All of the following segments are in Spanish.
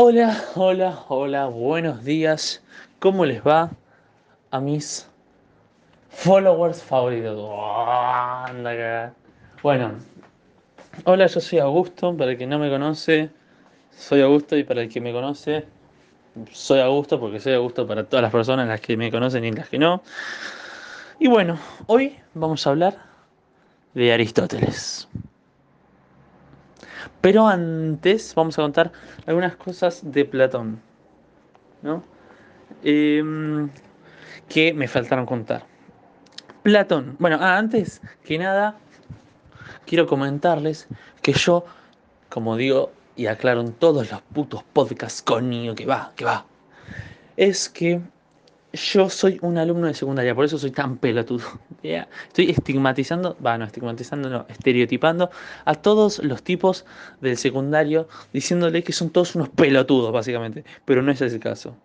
Hola, hola, hola, buenos días. ¿Cómo les va a mis followers favoritos? Bueno, hola, yo soy Augusto. Para el que no me conoce, soy Augusto. Y para el que me conoce, soy Augusto porque soy Augusto para todas las personas, las que me conocen y las que no. Y bueno, hoy vamos a hablar de Aristóteles. Pero antes vamos a contar algunas cosas de Platón, ¿no? Em, que me faltaron contar. Platón. Bueno, ah, antes que nada, quiero comentarles que yo, como digo y aclaro en todos los putos podcasts, coño, que va, que va, es que yo soy un alumno de secundaria, por eso soy tan pelotudo. Estoy estigmatizando, va, no, estigmatizando, no, estereotipando a todos los tipos del secundario, diciéndole que son todos unos pelotudos, básicamente. Pero no es ese el caso.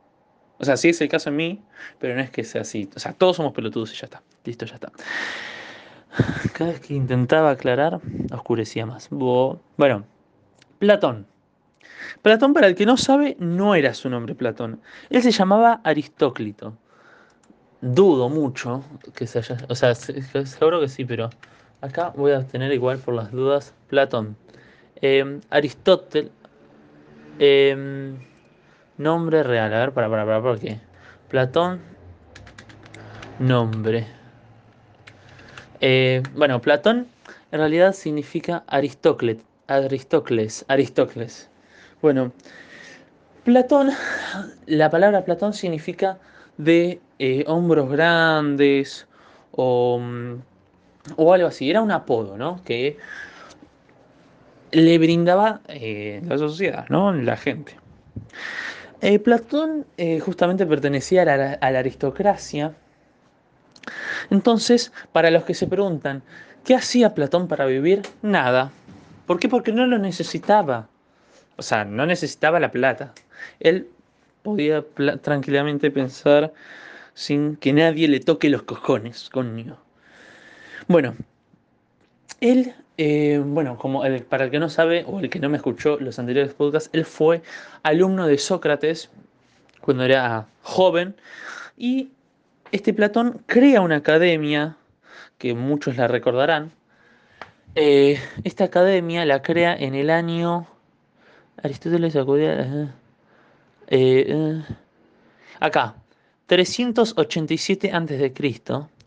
O sea, sí es el caso en mí, pero no es que sea así. O sea, todos somos pelotudos y ya está. Listo, ya está. Cada vez que intentaba aclarar, oscurecía más. Bueno, Platón. Platón, para el que no sabe, no era su nombre Platón. Él se llamaba Aristóclito. Dudo mucho que se haya. O sea, seguro que sí, pero acá voy a tener igual por las dudas Platón. Em, Aristóteles. Em, nombre real. A ver, para, para, para, ¿por qué? Platón. Nombre. Eh, bueno, Platón en realidad significa Aristócles. Aristócles. Aristócles. Bueno, Platón, la palabra Platón significa de eh, hombros grandes o, mm, o, algo así. Era un apodo, ¿no? Que le brindaba eh, la sociedad, ¿no? La gente. Eh, Platón justamente pertenecía a la, a la aristocracia. Entonces, para los que se preguntan, ¿qué hacía Platón para vivir? Nada. ¿Por qué? Porque no lo necesitaba. O sea, no necesitaba la plata. Él podía tranquilamente pensar sin que nadie le toque los cojones, coño. Bueno, él, eh, bueno, como para el que no sabe o el que no me escuchó los anteriores podcasts, él fue alumno de Sócrates cuando era joven y este Platón crea una academia que muchos la recordarán. Eh, esta academia la crea en el año Aristóteles acudía. Eh, eh, acá, 387 a.C.,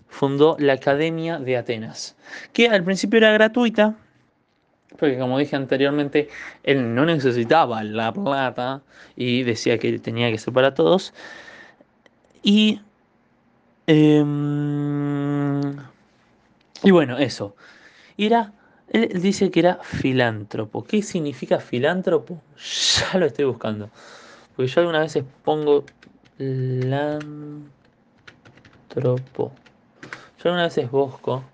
fundó la Academia de Atenas, que al principio era gratuita, porque como dije anteriormente, él no necesitaba la plata y decía que tenía que ser para todos. Y. Em, y bueno, eso. era él dice que era filántropo. ¿Qué significa filántropo? Ya lo estoy buscando. Porque yo algunas veces pongo filántropo. Yo algunas veces busco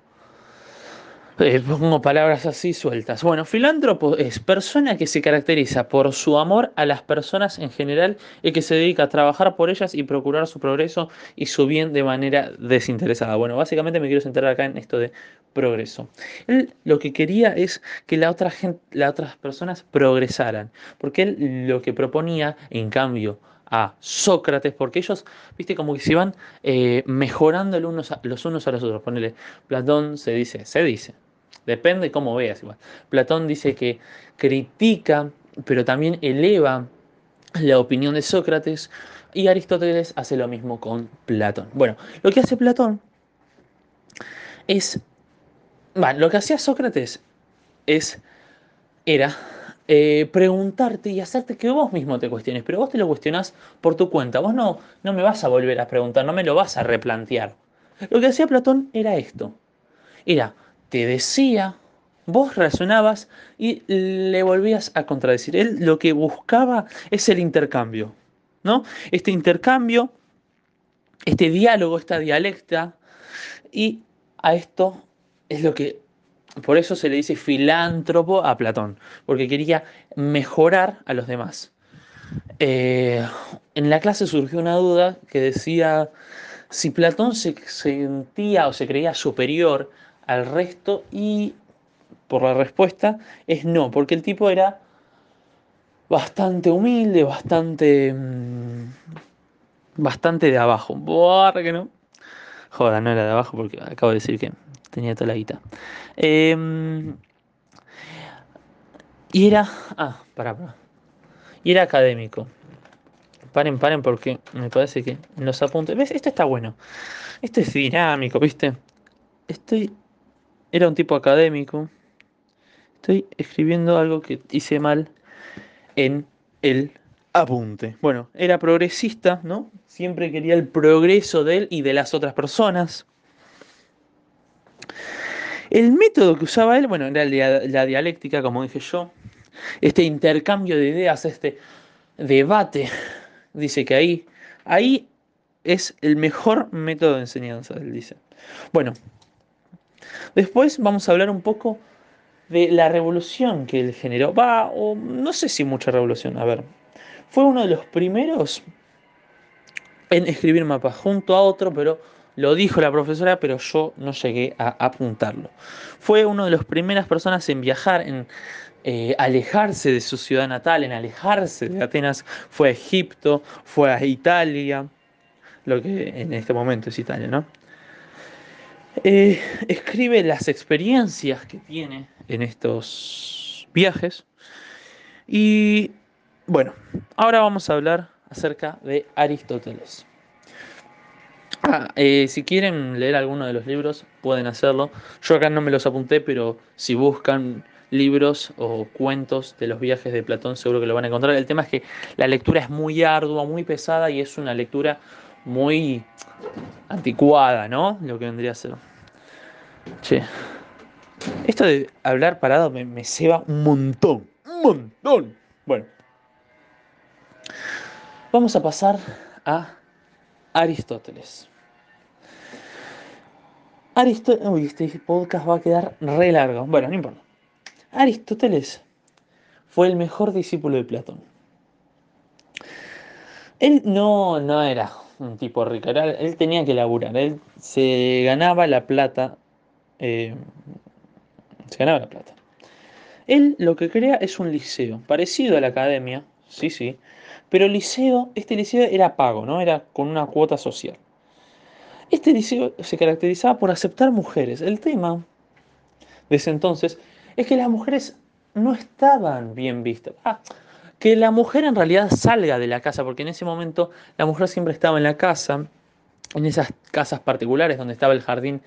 eh, pongo palabras así sueltas. Bueno, filántropo es persona que se caracteriza por su amor a las personas en general y que se dedica a trabajar por ellas y procurar su progreso y su bien de manera desinteresada. Bueno, básicamente me quiero centrar acá en esto de progreso. Él lo que quería es que la otra gente, las otras personas progresaran, porque él lo que proponía, en cambio, a Sócrates, porque ellos, viste, como que se iban eh, mejorando los unos, a, los unos a los otros. Ponele, Platón se dice, se dice, Depende cómo veas igual. Platón dice que critica, pero también eleva la opinión de Sócrates y Aristóteles hace lo mismo con Platón. Bueno, lo que hace Platón es... Lo que hacía Sócrates es... Era eh, preguntarte y hacerte que vos mismo te cuestiones, pero vos te lo cuestionás por tu cuenta. Vos no, no me vas a volver a preguntar, no me lo vas a replantear. Lo que hacía Platón era esto. Era te decía, vos razonabas y le volvías a contradecir. Él lo que buscaba es el intercambio, ¿no? Este intercambio, este diálogo, esta dialecta, y a esto es lo que, por eso se le dice filántropo a Platón, porque quería mejorar a los demás. Eh, en la clase surgió una duda que decía si Platón se sentía o se creía superior al resto y por la respuesta es no, porque el tipo era bastante humilde, bastante. Mm, bastante de abajo. Buah, que no. Joda, no era de abajo porque acabo de decir que tenía toda la guita. Em, y era. Ah, para, para. Y era académico. Paren, paren, porque me parece que los apuntes. ¿Ves? Esto está bueno. Esto es dinámico, ¿viste? Estoy. Era un tipo académico. Estoy escribiendo algo que hice mal en el apunte. Bueno, era progresista, ¿no? Siempre quería el progreso de él y de las otras personas. El método que usaba él, bueno, era la dialéctica, como dije yo. Este intercambio de ideas, este debate. Dice que ahí, ahí es el mejor método de enseñanza, él dice. Bueno, después vamos a hablar un poco de la revolución que él generó. Va, o no sé si mucha revolución, a ver. Fue uno de los primeros en escribir mapas junto a otro, pero lo dijo la profesora, pero yo no llegué a apuntarlo. Fue una de las primeras personas en viajar, en eh, alejarse de su ciudad natal, en alejarse de Atenas. Fue a Egipto, fue a Italia, lo que en este momento es Italia, ¿no? Eh, escribe las experiencias que tiene en estos viajes. Y bueno, ahora vamos a hablar acerca de Aristóteles. Ah, eh, si quieren leer alguno de los libros, pueden hacerlo. Yo acá no me los apunté, pero si buscan libros o cuentos de los viajes de Platón, seguro que lo van a encontrar. El tema es que la lectura es muy ardua, muy pesada y es una lectura muy anticuada, ¿no? Lo que vendría a ser. Che. Esto de hablar parado me, me ceba un montón. Un montón. Bueno. Vamos a pasar a Aristóteles. Aristóteles. Uy, este podcast va a quedar re largo. Bueno, no importa. Aristóteles fue el mejor discípulo de Platón. Él no, no era un tipo rico, él tenía que laburar, él se ganaba la plata, eh, se ganaba la plata. Él lo que crea es un liceo, parecido a la academia, sí, sí, pero el liceo, este liceo era pago, ¿no? Era con una cuota social. Este liceo se caracterizaba por aceptar mujeres. El tema de ese entonces es que las mujeres no estaban bien vistas. Ah, que la mujer en realidad salga de la casa, porque en ese momento la mujer siempre estaba en la casa, en esas casas particulares donde estaba el jardín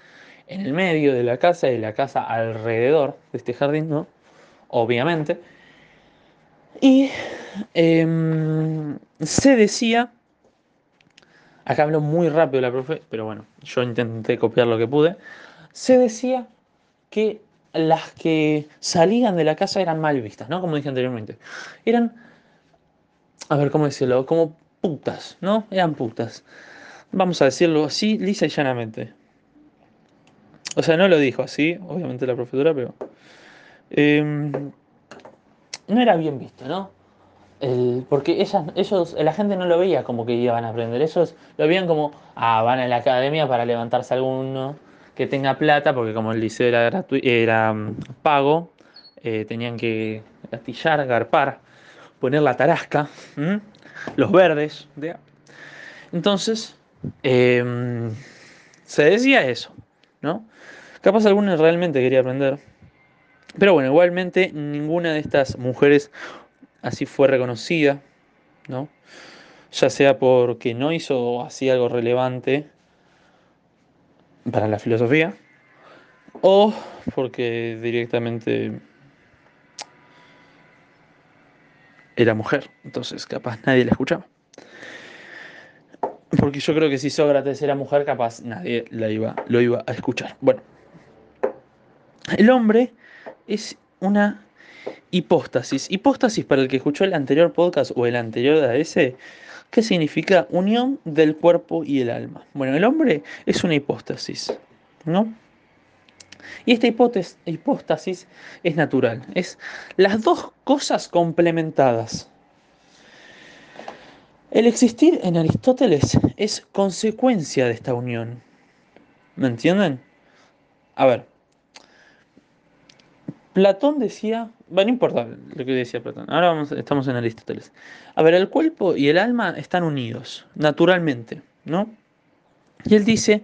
en el medio de la casa y la casa alrededor de este jardín, ¿no? Obviamente. Y em, se decía, acá hablo muy rápido la profe, pero bueno, yo intenté copiar lo que pude, se decía que las que salían de la casa eran mal vistas, ¿no? Como dije anteriormente. Eran, a ver, ¿cómo decirlo? Como putas, ¿no? Eran putas. Vamos a decirlo así, lisa y llanamente. O sea, no lo dijo así, obviamente la profesora, pero... Em, no era bien visto, ¿no? porque ellas, ellos, la gente no lo veía como que iban a aprender, ellos lo veían como, ah, van a la academia para levantarse alguno, que tenga plata, porque como el liceo era, era mm, pago, eh, tenían que gastillar, garpar, poner la tarasca, los verdes. Entonces, em, se decía eso, ¿no? Capaz alguno realmente quería aprender. Pero bueno, igualmente ninguna de estas mujeres así fue reconocida, ¿no? Ya sea porque no hizo así algo relevante para la filosofía, o porque directamente era mujer, entonces capaz nadie la escuchaba. Porque yo creo que si Sócrates era mujer, capaz nadie la iba, lo iba a escuchar. Bueno, el hombre es una hipóstasis. Hipóstasis, para el que escuchó el anterior podcast o el anterior de ese, ¿Qué significa unión del cuerpo y el alma? Bueno, el hombre es una hipóstasis, ¿no? Y esta hipóstasis es natural, es las dos cosas complementadas. El existir en Aristóteles es consecuencia de esta unión. ¿Me entienden? A ver, Platón decía, bueno, no importa lo que decía Platón, ahora estamos en Aristóteles. A ver, el cuerpo y el alma están unidos, naturalmente, ¿no? Y él dice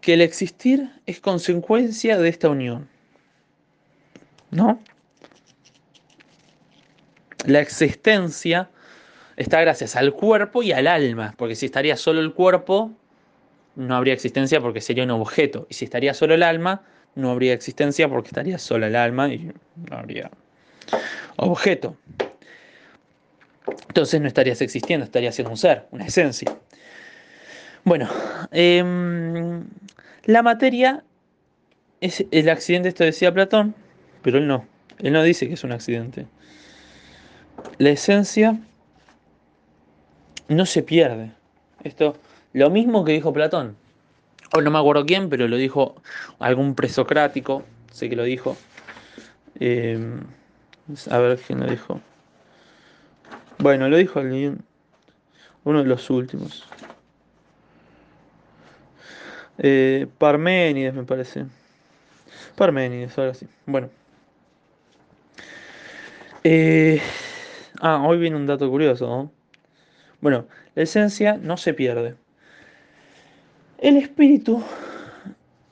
que el existir es consecuencia de esta unión, ¿no? La existencia está gracias al cuerpo y al alma, porque si estaría solo el cuerpo, no habría existencia porque sería un objeto, y si estaría solo el alma, no habría existencia porque estaría sola el alma y no habría objeto. Entonces no estarías existiendo, estarías siendo un ser, una esencia. Bueno, em, la materia es el accidente, esto decía Platón, pero él no. Él no dice que es un accidente. La esencia no se pierde. Esto, lo mismo que dijo Platón o no me acuerdo quién, pero lo dijo algún presocrático, sé que lo dijo. Em, a ver quién lo dijo. Bueno, lo dijo alguien, uno de los últimos. Eh, Parménides, me parece. Parménides, ahora sí. Bueno. Eh, ah, hoy viene un dato curioso. Bueno, la esencia no se pierde. El espíritu,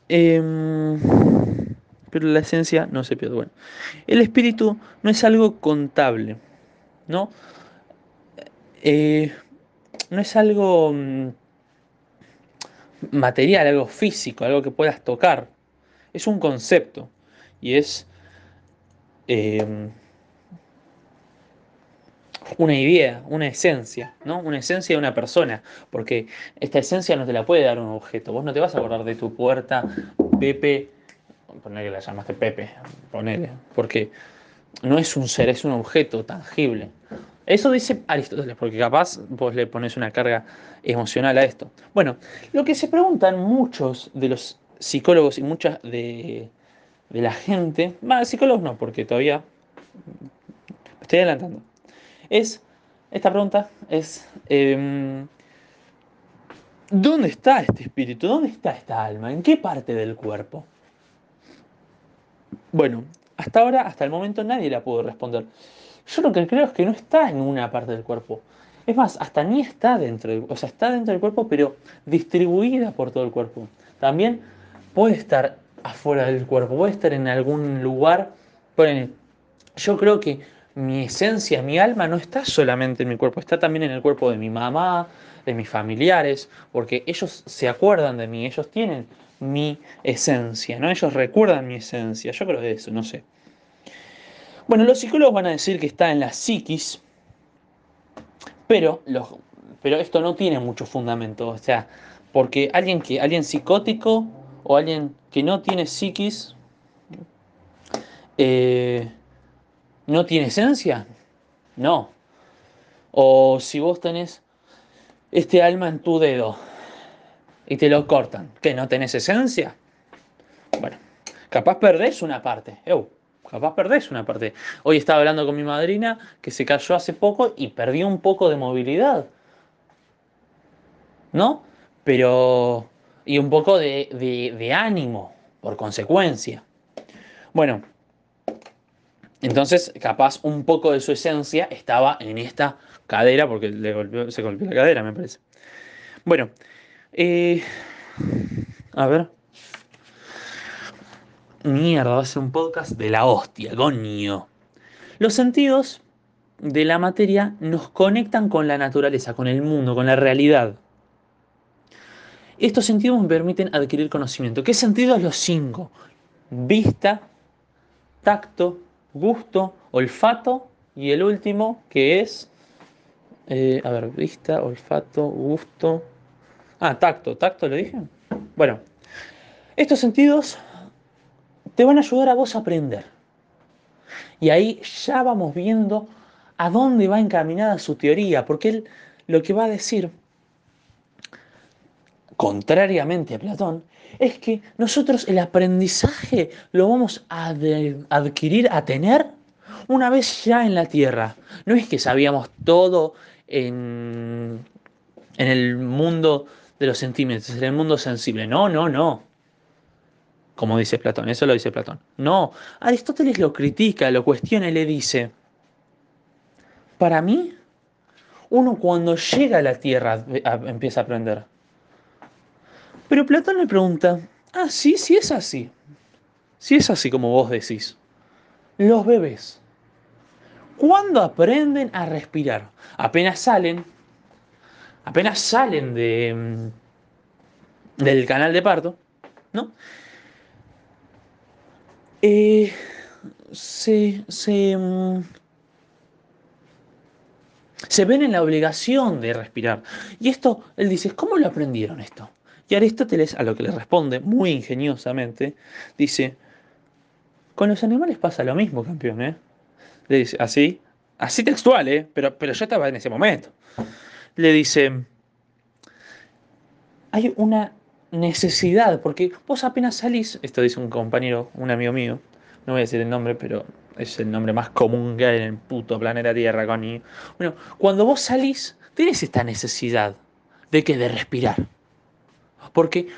em, pero la esencia no se pierde. Bueno, el espíritu no es algo contable, ¿no? Eh, no es algo mm, material, algo físico, algo que puedas tocar. Es un concepto y es em, una idea, una esencia, ¿no? Una esencia de una persona, porque esta esencia no te la puede dar un objeto. Vos no te vas a acordar de tu puerta, Pepe, ponele que la llamaste Pepe, ponele, porque no es un ser, es un objeto tangible. Eso dice Aristóteles, porque capaz vos le pones una carga emocional a esto. Bueno, lo que se preguntan muchos de los psicólogos y muchas de, de la gente, va, psicólogos no, porque todavía me estoy adelantando es, esta pregunta es, em, ¿dónde está este espíritu? ¿Dónde está esta alma? ¿En qué parte del cuerpo? Bueno, hasta ahora, hasta el momento nadie la pudo responder. Yo lo que creo es que no está en una parte del cuerpo. Es más, hasta ni está dentro del, o sea, está dentro del cuerpo, pero distribuida por todo el cuerpo. También puede estar afuera del cuerpo, puede estar en algún lugar. yo creo que mi esencia, mi alma no está solamente en mi cuerpo, está también en el cuerpo de mi mamá, de mis familiares, porque ellos se acuerdan de mí, ellos tienen mi esencia, ¿no? Ellos recuerdan mi esencia, yo creo de eso, no sé. Bueno, los psicólogos van a decir que está en la psiquis, pero, pero esto no tiene mucho fundamento, o sea, porque alguien, que, alguien psicótico o alguien que no tiene psiquis, eh, ¿No tiene esencia? No. O si vos tenés este alma en tu dedo y te lo cortan, ¿que no tenés esencia? Bueno, capaz perdés una parte. capaz perdés una parte. Hoy estaba hablando con mi madrina que se cayó hace poco y perdió un poco de movilidad. ¿No? Pero... Y un poco de, ánimo, por consecuencia. Bueno, entonces, capaz un poco de su esencia estaba en esta cadera, porque se golpeó la cadera, me parece. Bueno, eh, a ver. Mierda, va a ser un podcast de la hostia, coño. Los sentidos de la materia nos conectan con la naturaleza, con el mundo, con la realidad. Estos sentidos me permiten adquirir conocimiento. ¿Qué sentidos los cinco? Vista, tacto, gusto, olfato y el último que es, eh, a ver, vista, olfato, gusto. Ah, tacto, tacto le dije. Bueno, estos sentidos te van a ayudar a vos a aprender. Y ahí ya vamos viendo a dónde va encaminada su teoría, porque él lo que va a decir, contrariamente a Platón, es que nosotros el aprendizaje lo vamos a adquirir, a tener una vez ya en la tierra. No es que sabíamos todo en, en el mundo de los sentimientos, en el mundo sensible. No, no, no. como dice Platón, eso lo dice Platón. No, Aristóteles lo critica, lo cuestiona y le dice, para mí, uno cuando llega a la Tierra empieza a aprender. Pero Platón le pregunta, ah, sí, sí es así. Si es así como vos decís. Los bebés, ¿cuándo aprenden a respirar? Apenas salen, apenas salen de, mm, del canal de parto, ¿no? Eh, se, se, mm, se ven en la obligación de respirar. Y esto, él dice, ¿cómo lo aprendieron esto? Y Aristóteles, a lo que le responde muy ingeniosamente, dice, con los animales pasa lo mismo, campeón, ¿eh? Le dice, así, así textual, ¿eh? Pero, pero yo estaba en ese momento. Le dice, hay una necesidad, porque vos apenas salís, esto dice un compañero, un amigo mío, no voy a decir el nombre, pero es el nombre más común que hay en el puto planeta Tierra, Connie. Bueno, cuando vos salís, tienes esta necesidad de que de respirar. Porque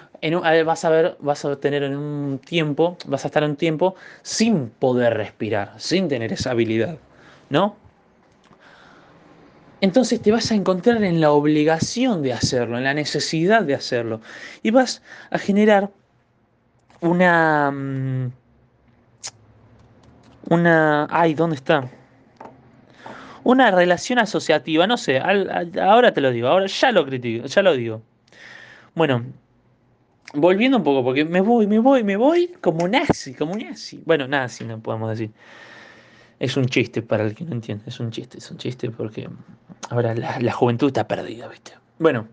vas a ver, vas a tener en un tiempo, vas a estar en un tiempo sin poder respirar, sin tener esa habilidad, ¿no? Entonces te vas a encontrar en la obligación de hacerlo, en la necesidad de hacerlo. Y vas a generar una... Mm, una... Ay, ¿dónde está? Una relación asociativa, no sé, ahora te lo digo, ahora ya lo critico, ya lo digo. Bueno, volviendo un poco, porque me voy, me voy, me voy como nazi, como nazi. Bueno, nazi no podemos decir. Es un chiste para el que no entiende, es un chiste, es un chiste porque ahora la, juventud está perdida, ¿viste? Bueno,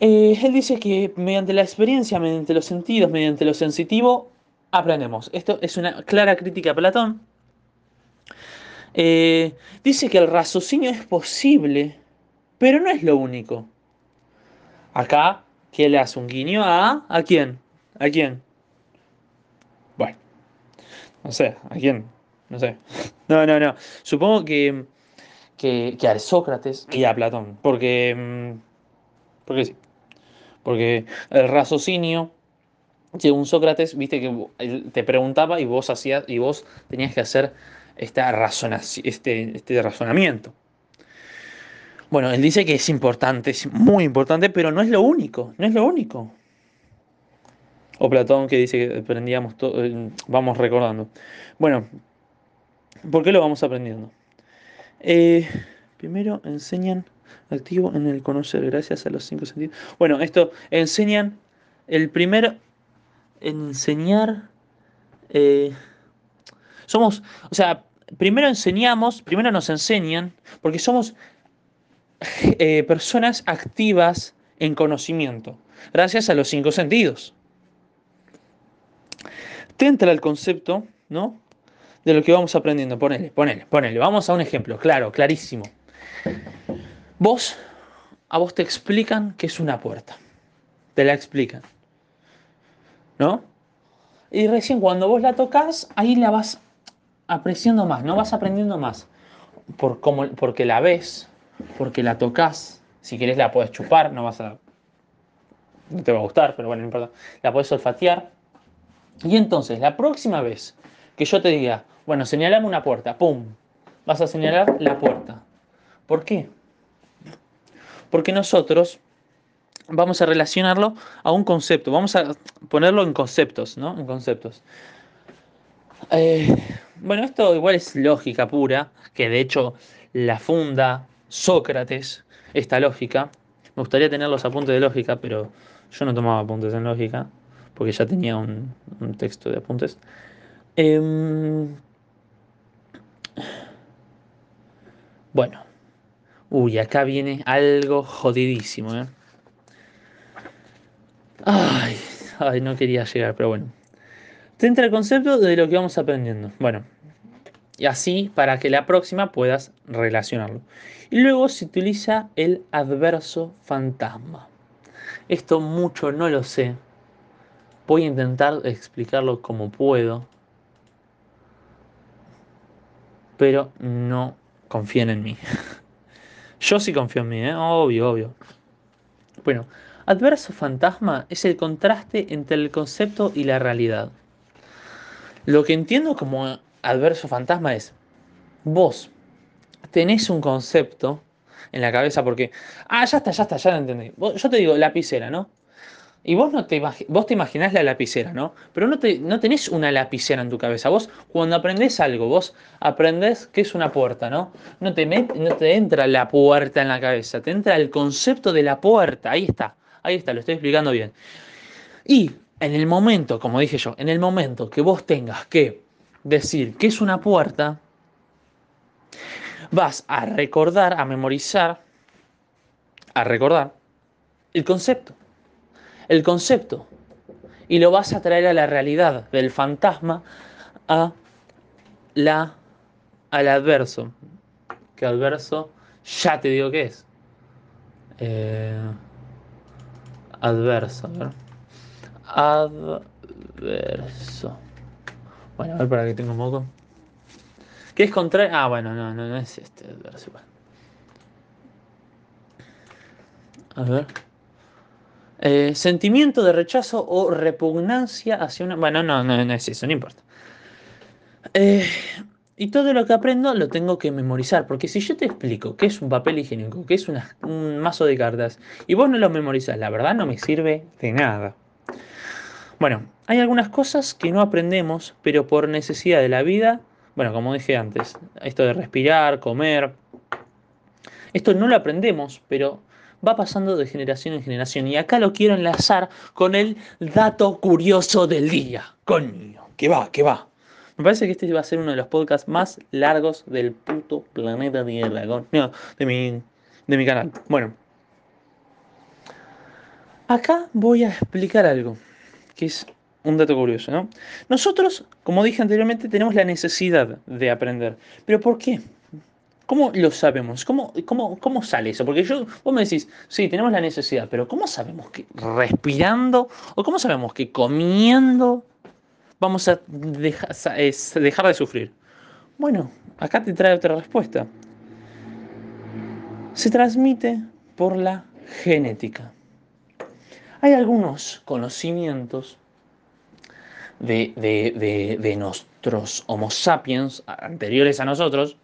eh, él dice que mediante la experiencia, mediante los sentidos, mediante lo sensitivo, aprendemos. Esto es una clara crítica a Platón. Eh, dice que el raciocinio es posible, pero no es lo único. Acá ¿Qué le hace un guiño a... ¿A quién? ¿A quién? Bueno, no sé, ¿a quién? No sé. No, no, no. Supongo que, que, a Sócrates y a Platón. Porque, mm, porque sí. Porque el raciocinio, según Sócrates, viste que te preguntaba y vos hacías y vos tenías que hacer esta este, este razonamiento. Bueno, él dice que es importante, es muy importante, pero no es lo único, no es lo único. O Platón que dice que aprendíamos todo, eh, vamos recordando. Bueno, ¿por qué lo vamos aprendiendo? Eh, primero enseñan activo en el conocer gracias a los cinco sentidos. Bueno, esto enseñan el primer enseñar. Eh, somos, o sea, primero enseñamos, primero nos enseñan, porque somos eh, personas activas en conocimiento, gracias a los cinco sentidos. Te entra el concepto, ¿no? De lo que vamos aprendiendo. Ponele, ponele, ponele. Vamos a un ejemplo, claro, clarísimo. Vos, a vos te explican que es una puerta. Te la explican. ¿No? Y recién cuando vos la tocas, ahí la vas apreciando más, no vas aprendiendo más. Por, porque la ves, porque la tocas. Si querés la puedes chupar, no vas a. No te va a gustar, pero bueno, no importa. La puedes olfatear. Y entonces, la próxima vez que yo te diga, bueno, señalame una puerta, ¡pum! Vas a señalar la puerta. ¿Por qué? Porque nosotros vamos a relacionarlo a un concepto, vamos a ponerlo en conceptos, ¿no? En conceptos. Eh, bueno, esto igual es lógica pura, que de hecho la funda Sócrates esta lógica. Me gustaría tener los apuntes de lógica, pero yo no tomaba apuntes en lógica, porque ya tenía un, texto de apuntes. Em, bueno. Uy, acá viene algo jodidísimo, ¿eh? Ay, ay, no quería llegar, pero bueno. Te entra el concepto de lo que vamos aprendiendo. Bueno, y así para que la próxima puedas relacionarlo. Y luego se utiliza el adverso fantasma. Esto mucho no lo sé. Voy a intentar explicarlo como puedo. Pero no confíen en mí. Yo sí confío en mí, ¿eh? obvio, obvio. Bueno, Adverso fantasma es el contraste entre el concepto y la realidad. Lo que entiendo como adverso fantasma es, vos tenés un concepto en la cabeza porque, ah, ya está, ya está, ya lo entendí. Yo te digo lapicera, ¿no? Y vos, no te, vos te imaginás la lapicera, ¿no? Pero no, te, no tenés una lapicera en tu cabeza. Vos, cuando aprendés algo, vos aprendés que es una puerta, ¿no? No te, no te entra la puerta en la cabeza, te entra el concepto de la puerta. Ahí está, ahí está, lo estoy explicando bien. Y en el momento, como dije yo, en el momento que vos tengas que decir que es una puerta, vas a recordar, a memorizar, a recordar el concepto. El concepto. Y lo vas a traer a la realidad del fantasma a la, al adverso. ¿Qué adverso? Ya te digo qué es. Eh, adverso. Adverso. Bueno, a ver para que tengo un moco. ¿Qué es contrario? Ah, bueno, no, no, no es este. A ver. Eh, sentimiento de rechazo o repugnancia hacia una. Bueno, no, no, no es eso, no importa. Eh, y todo lo que aprendo lo tengo que memorizar, porque si yo te explico qué es un papel higiénico, qué es un mazo de cartas, y vos no lo memorizas, la verdad no me sirve de nada. Bueno, hay algunas cosas que no aprendemos, pero por necesidad de la vida bueno, como dije antes, esto de respirar, comer, esto no lo aprendemos, pero va pasando de generación en generación. Y acá lo quiero enlazar con el dato curioso del día. Coño, que va, que va. Me parece que este va a ser uno de los podcasts más largos del puto planeta Tierra. No, de mi, de mi canal. Bueno. Acá voy a explicar algo. Que es un dato curioso, ¿no? Nosotros, como dije anteriormente, tenemos la necesidad de aprender. ¿Pero por qué? ¿Cómo lo sabemos? ¿Cómo, cómo, cómo sale eso? Porque yo, vos me decís, sí, tenemos la necesidad, pero ¿cómo sabemos que respirando o cómo sabemos que comiendo vamos a dejar, dejar de sufrir? Bueno, acá te trae otra respuesta. Se transmite por la genética. Hay algunos conocimientos de, nuestros Homo sapiens anteriores a nosotros,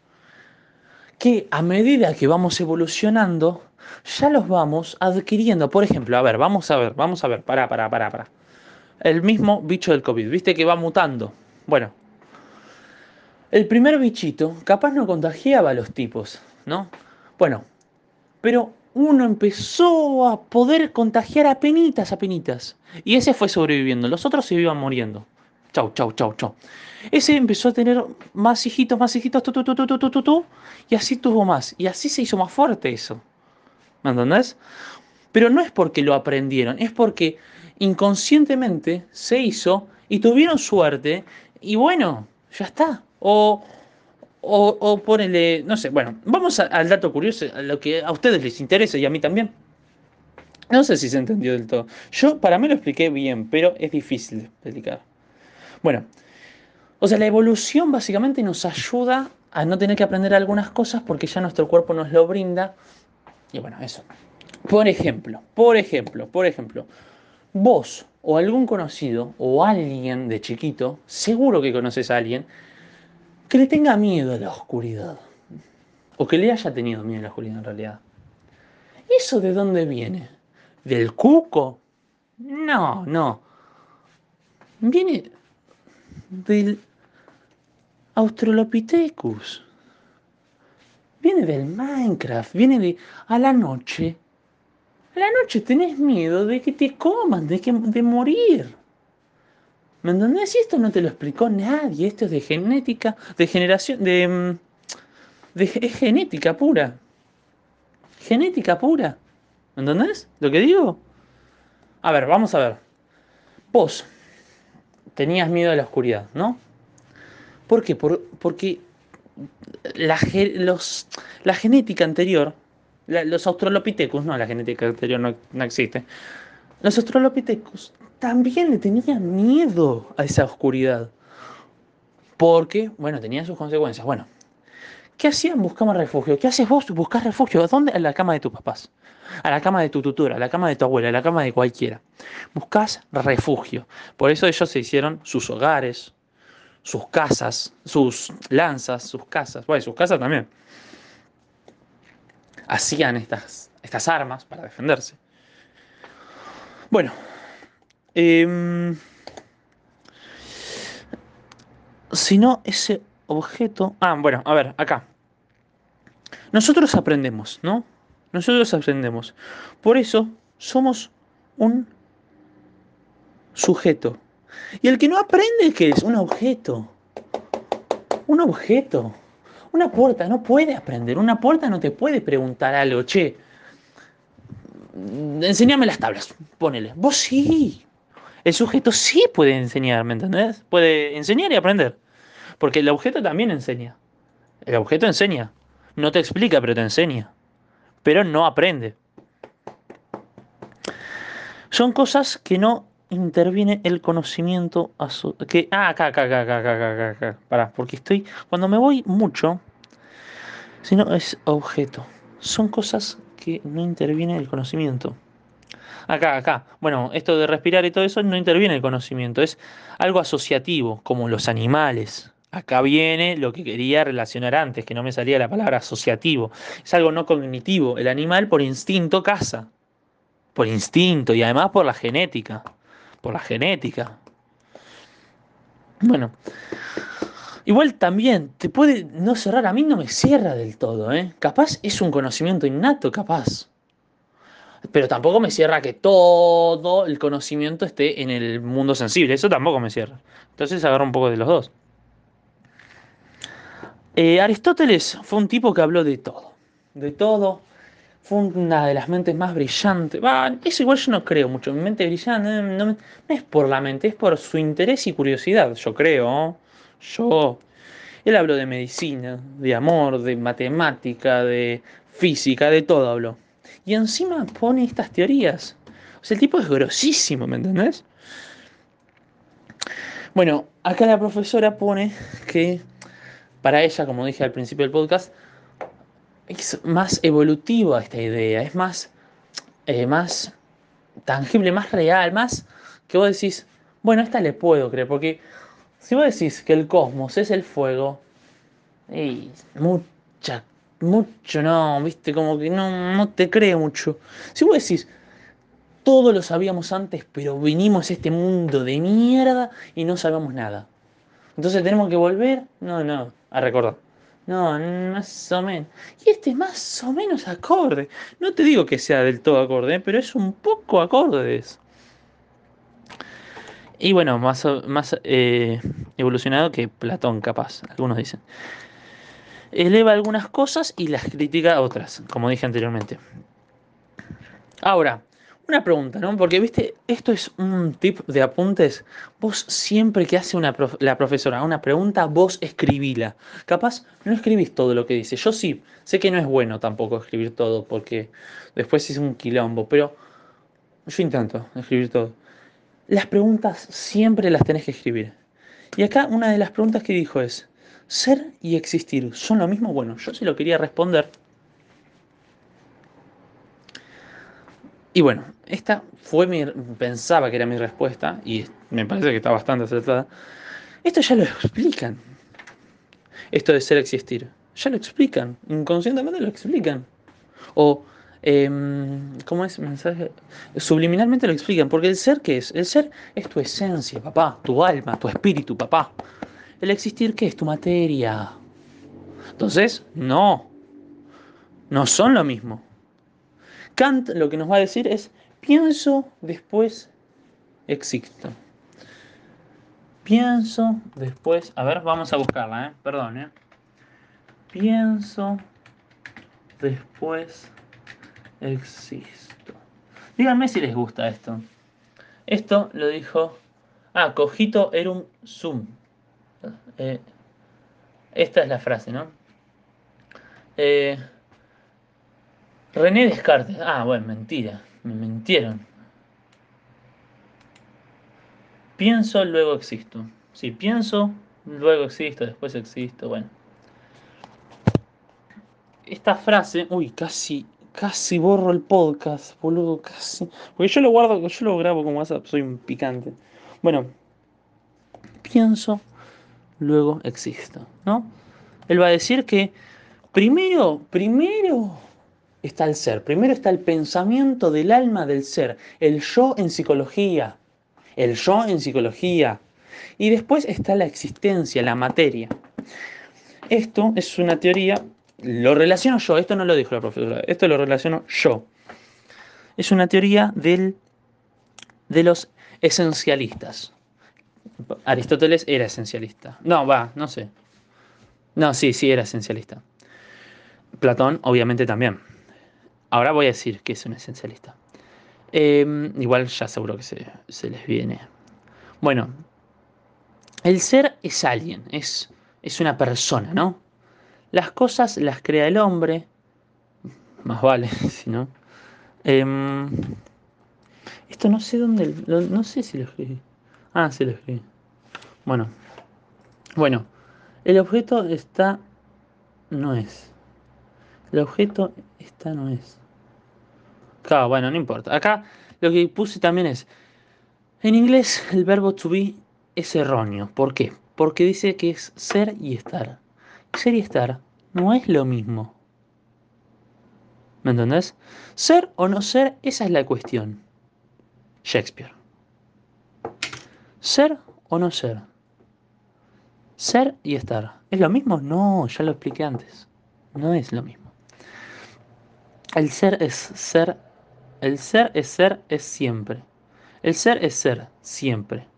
que a medida que vamos evolucionando, ya los vamos adquiriendo. Por ejemplo, a ver, vamos a ver, vamos a ver, para, para, para, para. El mismo bicho del COVID, viste que va mutando. Bueno, el primer bichito capaz no contagiaba a los tipos, ¿no? Bueno, pero uno empezó a poder contagiar a penitas, a penitas. Y ese fue sobreviviendo. Los otros se iban muriendo. Chau, chau, chau, chau. Ese empezó a tener más hijitos, más hijitos, tu, tu, tu, y así tuvo más. Y así se hizo más fuerte eso. ¿Me entendés? Pero no es porque lo aprendieron, es porque inconscientemente se hizo y tuvieron suerte y bueno, ya está. O, o, o ponele, no sé, bueno, vamos al dato curioso, a lo que a ustedes les interesa y a mí también. No sé si se entendió del todo. Yo para mí lo expliqué bien, pero es difícil de explicar. Bueno, o sea, la evolución básicamente nos ayuda a no tener que aprender algunas cosas porque ya nuestro cuerpo nos lo brinda. Y bueno, eso. Por ejemplo, por ejemplo, por ejemplo, vos o algún conocido o alguien de chiquito, seguro que conoces a alguien, que le tenga miedo a la oscuridad. O que le haya tenido miedo a la oscuridad en realidad. ¿Y eso de dónde viene? ¿Del cuco? No, no. Viene del Australopithecus. Viene del Minecraft, viene de a la noche. A la noche tenés miedo de que te coman, de, que, de morir. ¿Me entendés? Y esto no te lo explicó nadie. Esto es de genética, de generación, de, mm, es genética pura. Genética pura. ¿Me entendés lo que digo? A ver, vamos a ver. Vos tenías miedo a la oscuridad, ¿no? ¿Por qué? porque la, los, la, genética anterior, los australopithecus, no, la genética anterior no, no existe, los australopithecus también le tenían miedo a esa oscuridad. Porque, bueno, tenía sus consecuencias. Bueno, ¿Qué hacían? Buscamos refugio. ¿Qué haces vos? Buscas refugio. ¿A dónde? A la cama de tus papás. A la cama de tu tutora, a la cama de tu abuela, a la cama de cualquiera. Buscas refugio. Por eso ellos se hicieron sus hogares, sus casas, sus lanzas, sus casas. Bueno, sus casas también. Hacían estas, estas armas para defenderse. Bueno. Em, si no, ese objeto... Ah, bueno, a ver, acá. Nosotros aprendemos, ¿no? Nosotros aprendemos. Por eso somos un sujeto. Y el que no aprende, ¿qué es? Un objeto. Un objeto. Una puerta no puede aprender. Una puerta no te puede preguntar algo. Che, enséñame las tablas. Ponele. Vos sí. El sujeto sí puede enseñar, ¿me entendés? Puede enseñar y aprender. Porque el objeto también enseña. El objeto enseña. No te explica, pero te enseña. Pero no aprende. Son cosas que no interviene el conocimiento que ah acá acá acá acá acá acá para porque estoy cuando me voy mucho si no es objeto son cosas que no interviene el conocimiento acá acá bueno esto de respirar y todo eso no interviene el conocimiento es algo asociativo como los animales Acá viene lo que quería relacionar antes, que no me salía la palabra asociativo. Es algo no cognitivo. El animal por instinto caza. Por instinto y además por la genética. Por la genética. Bueno. Igual también te puede no cerrar. A mí no me cierra del todo. ¿eh? Capaz es un conocimiento innato, capaz. Pero tampoco me cierra que todo el conocimiento esté en el mundo sensible. Eso tampoco me cierra. Entonces agarro un poco de los dos. Eh, Aristóteles fue un tipo que habló de todo, de todo. Fue una de las mentes más brillantes. eso igual yo no creo mucho. Mi mente brillante no, es por la mente, es por su interés y curiosidad, yo creo. Yo. Él habló de medicina, de amor, de matemática, de física, de todo habló. Y encima pone estas teorías. O sea, el tipo es grosísimo, ¿me entendés? Bueno, acá la profesora pone que para ella, como dije al principio del podcast, es más evolutiva esta idea, es más, eh, más tangible, más real, más que vos decís, bueno, esta le puedo creer, porque si vos decís que el cosmos es el fuego, y mucha, mucho no, viste, como que no, no te cree mucho. Si vos decís, todo lo sabíamos antes, pero vinimos a este mundo de mierda y no sabemos nada. Entonces tenemos que volver, no, no, a recordar. No, más o menos. Y este es más o menos acorde. No te digo que sea del todo acorde, pero es un poco acorde. Y bueno, más, más eh, evolucionado que Platón, capaz, algunos dicen. Eleva algunas cosas y las critica otras, como dije anteriormente. Ahora, una pregunta, ¿no? Porque, viste, esto es un tip de apuntes. Vos siempre que hace una la profesora una pregunta, vos escribíla. Capaz no escribís todo lo que dice. Yo sí, sé que no es bueno tampoco escribir todo porque después es un quilombo, pero yo intento escribir todo. Las preguntas siempre las tenés que escribir. Y acá una de las preguntas que dijo es, ¿ser y existir son lo mismo? Bueno, yo se lo quería responder Y bueno, esta fue mi. Pensaba que era mi respuesta, y me parece que está bastante acertada. Esto ya lo explican. Esto de ser existir. Ya lo explican. Inconscientemente lo explican. O. Em, ¿Cómo es? Mensaje. Subliminalmente lo explican. Porque el ser, ¿qué es? El ser es tu esencia, papá. Tu alma, tu espíritu, papá. El existir, ¿qué es? Tu materia. Entonces, no. No son lo mismo. Kant lo que nos va a decir es, pienso, después existo. Pienso, después, a ver, vamos a buscarla, ¿eh? perdón. ¿eh? Pienso, después existo. Díganme si les gusta esto. Esto lo dijo, ah, cogito erum sum. Eh, esta es la frase, ¿no? Eh, René Descartes. Ah, bueno, mentira. Me mintieron. Pienso, luego existo. Si pienso, luego existo, después existo. Bueno. esta frase, uy, casi, casi borro el podcast, boludo, casi. Porque yo lo guardo, yo lo grabo como WhatsApp, soy un picante. Bueno, pienso, luego existo, ¿no? Él va a decir que primero, primero está el ser, primero está el pensamiento del alma del ser, el yo en psicología, el yo en psicología, y después está la existencia, la materia. Esto es una teoría, lo relaciono yo, esto no lo dijo la profesora, esto lo relaciono yo. Es una teoría del, de los esencialistas. Aristóteles era esencialista. No, va, no sé. No, sí, sí, era esencialista. Platón, obviamente, también. Ahora voy a decir que es un esencialista. Em, igual ya seguro que se, se, les viene. Bueno, el ser es alguien, es, es una persona, ¿no? Las cosas las crea el hombre. Más vale, si no. Em, esto no sé dónde. No sé si lo escribí. Ah, sí lo escribí. Bueno. Bueno. El objeto está. No es. El objeto está no es. Claro, bueno, no importa. Acá lo que puse también es. En inglés el verbo to be es erróneo. ¿Por qué? Porque dice que es ser y estar. Ser y estar no es lo mismo. ¿Me entendés? Ser o no ser, esa es la cuestión. Shakespeare. Ser o no ser. Ser y estar. ¿Es lo mismo? No, ya lo expliqué antes. No es lo mismo. El ser es ser. El ser es ser es siempre. El ser es ser siempre.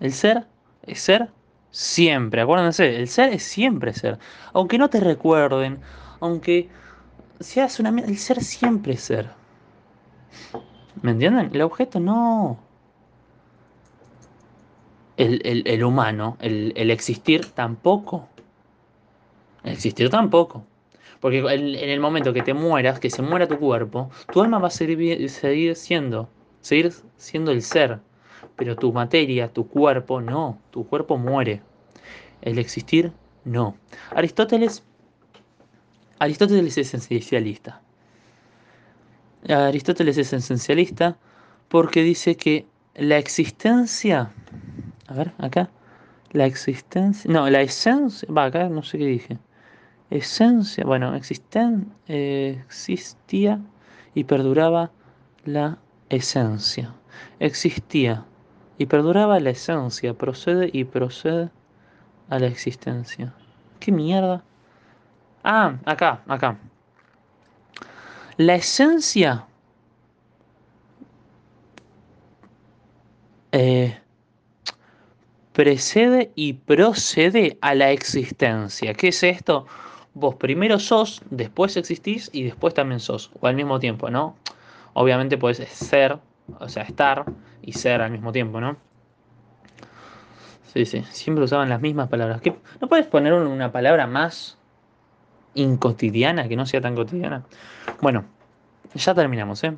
El ser es ser siempre. Acuérdense, el ser es siempre ser. Aunque no te recuerden, aunque seas una el ser siempre es ser. ¿Me entienden? El objeto no. El, humano, el, el, existir tampoco. El existir tampoco. Porque en el momento que te mueras, que se muera tu cuerpo, tu alma va a seguir, seguir siendo, seguir siendo el ser pero tu materia, tu cuerpo, no, tu cuerpo muere. El existir, no. Aristóteles, Aristóteles es esencialista. Aristóteles es esencialista porque dice que la existencia, a ver, acá, la existencia, no, la esencia, va, acá no sé qué dije. Esencia, bueno, existen, eh, existía y perduraba la esencia. Existía y perduraba la esencia, procede y procede a la existencia. ¿Qué mierda? Ah, acá, acá. La esencia eh, precede y procede a la existencia. ¿Qué es esto? Vos primero sos, después existís y después también sos, o al mismo tiempo, ¿no? Obviamente puedes ser, o sea, estar y ser al mismo tiempo, ¿no? Sí, sí, siempre usaban las mismas palabras. ¿No puedes poner una palabra más incotidiana, que no sea tan cotidiana? Bueno, ya terminamos, ¿eh?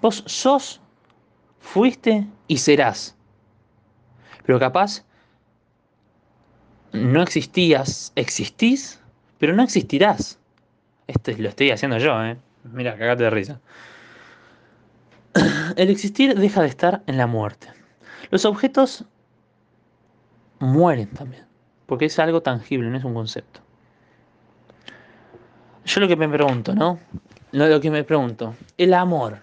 Vos sos, fuiste y serás. Pero capaz no existías, existís, pero no existirás. Esto lo estoy haciendo yo, ¿eh? Mira, cagate de risa. El existir deja de estar en la muerte. Los objetos mueren también, porque es algo tangible, no es un concepto. Yo lo que me pregunto, ¿no? Lo que me pregunto, el amor.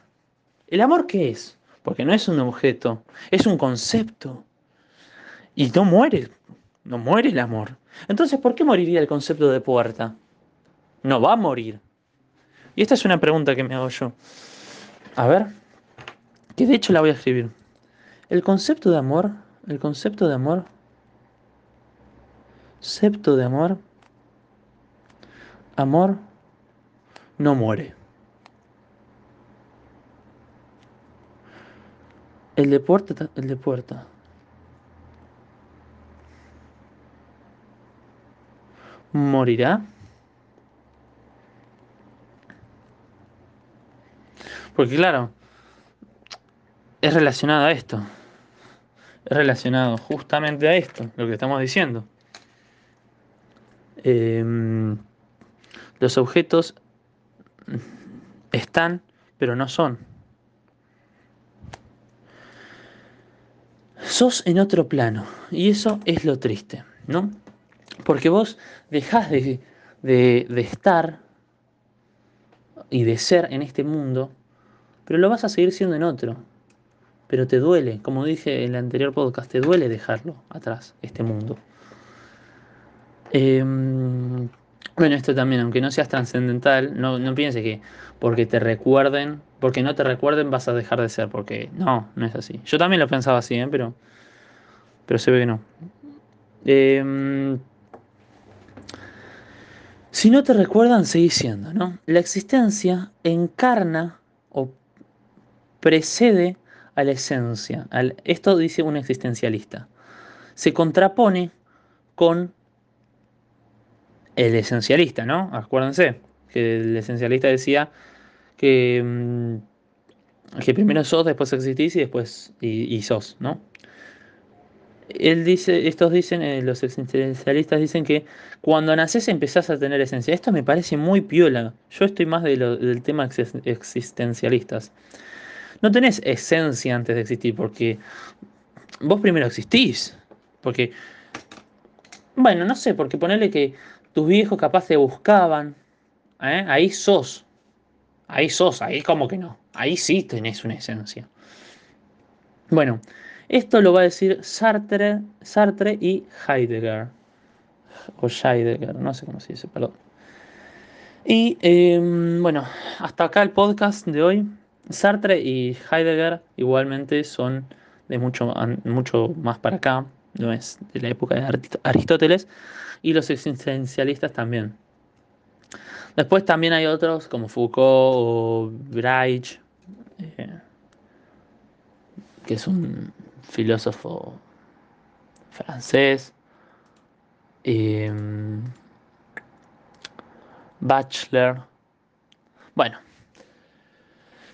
¿El amor qué es? Porque no es un objeto, es un concepto. Y no muere, no muere el amor. Entonces, ¿por qué moriría el concepto de puerta? No va a morir. Y esta es una pregunta que me hago yo. A ver, que de hecho la voy a escribir. El concepto de amor, el concepto de amor, concepto de amor, amor no muere. El de puerta, el de puerta. ¿Morirá? Porque claro, es relacionado a esto. Es relacionado justamente a esto, lo que estamos diciendo. Em, Los objetos están, pero no son. Sos en otro plano. Y eso es lo triste, ¿no? Porque vos dejás de, de estar y de ser en este mundo, pero lo vas a seguir siendo en otro. Pero te duele, como dije en el anterior podcast, te duele dejarlo atrás, este mundo. Em, bueno, esto también, aunque no seas trascendental, no, no pienses que porque te recuerden, porque no te recuerden vas a dejar de ser, porque no, no es así. Yo también lo pensaba así, ¿eh? pero, pero se ve que no. Em, si no te recuerdan, seguís siendo, ¿no? La existencia encarna o precede a la esencia. esto dice un existencialista. Se contrapone con el esencialista, ¿no? Acuérdense que el esencialista decía que, mm, primero sos, después existís y después y, sos, ¿no? Él dice, estos dicen, eh, los existencialistas dicen que cuando naces empezás a tener esencia. Esto me parece muy piola. Yo estoy más del tema existencialistas. No tenés esencia antes de existir, porque vos primero existís. Porque, bueno, no sé, porque ponerle que tus viejos capaz te buscaban, ¿eh? ahí sos, ahí sos, ahí como que no, ahí sí tenés una esencia. Bueno, esto lo va a decir Sartre, Sartre y Heidegger, o Heidegger, no sé cómo se dice, perdón. Y em, bueno, hasta acá el podcast de hoy. Sartre y Heidegger igualmente son de mucho, mucho más para acá, no es de la época de Aristóteles y los existencialistas también. Después también hay otros como Foucault o Brecht, eh, que es un filósofo francés. Em, Bachelor. Bueno,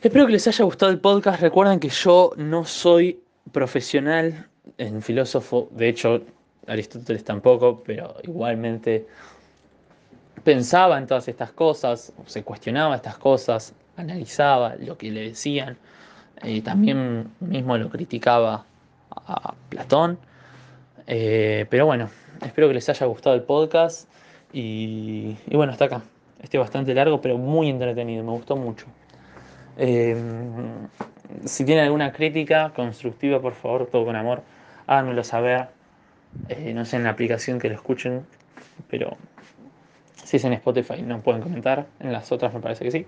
espero que les haya gustado el podcast. Recuerden que yo no soy profesional en filósofo, de hecho Aristóteles tampoco, pero igualmente pensaba en todas estas cosas, se cuestionaba estas cosas, analizaba lo que le decían, y también mismo lo criticaba a Platón. Eh, pero bueno, espero que les haya gustado el podcast y, bueno, hasta acá. Este bastante largo, pero muy entretenido, me gustó mucho. Eh, si tienen alguna crítica constructiva, por favor, todo con amor, háganmelo saber. Eh, no sé en la aplicación que lo escuchen, pero si es en Spotify no pueden comentar, en las otras me parece que sí.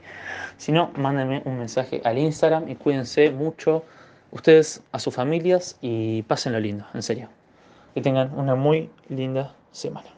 Si no, mándenme un mensaje al Instagram y cuídense mucho ustedes a sus familias y pásenlo lindo, en serio. Que tengan una muy linda semana.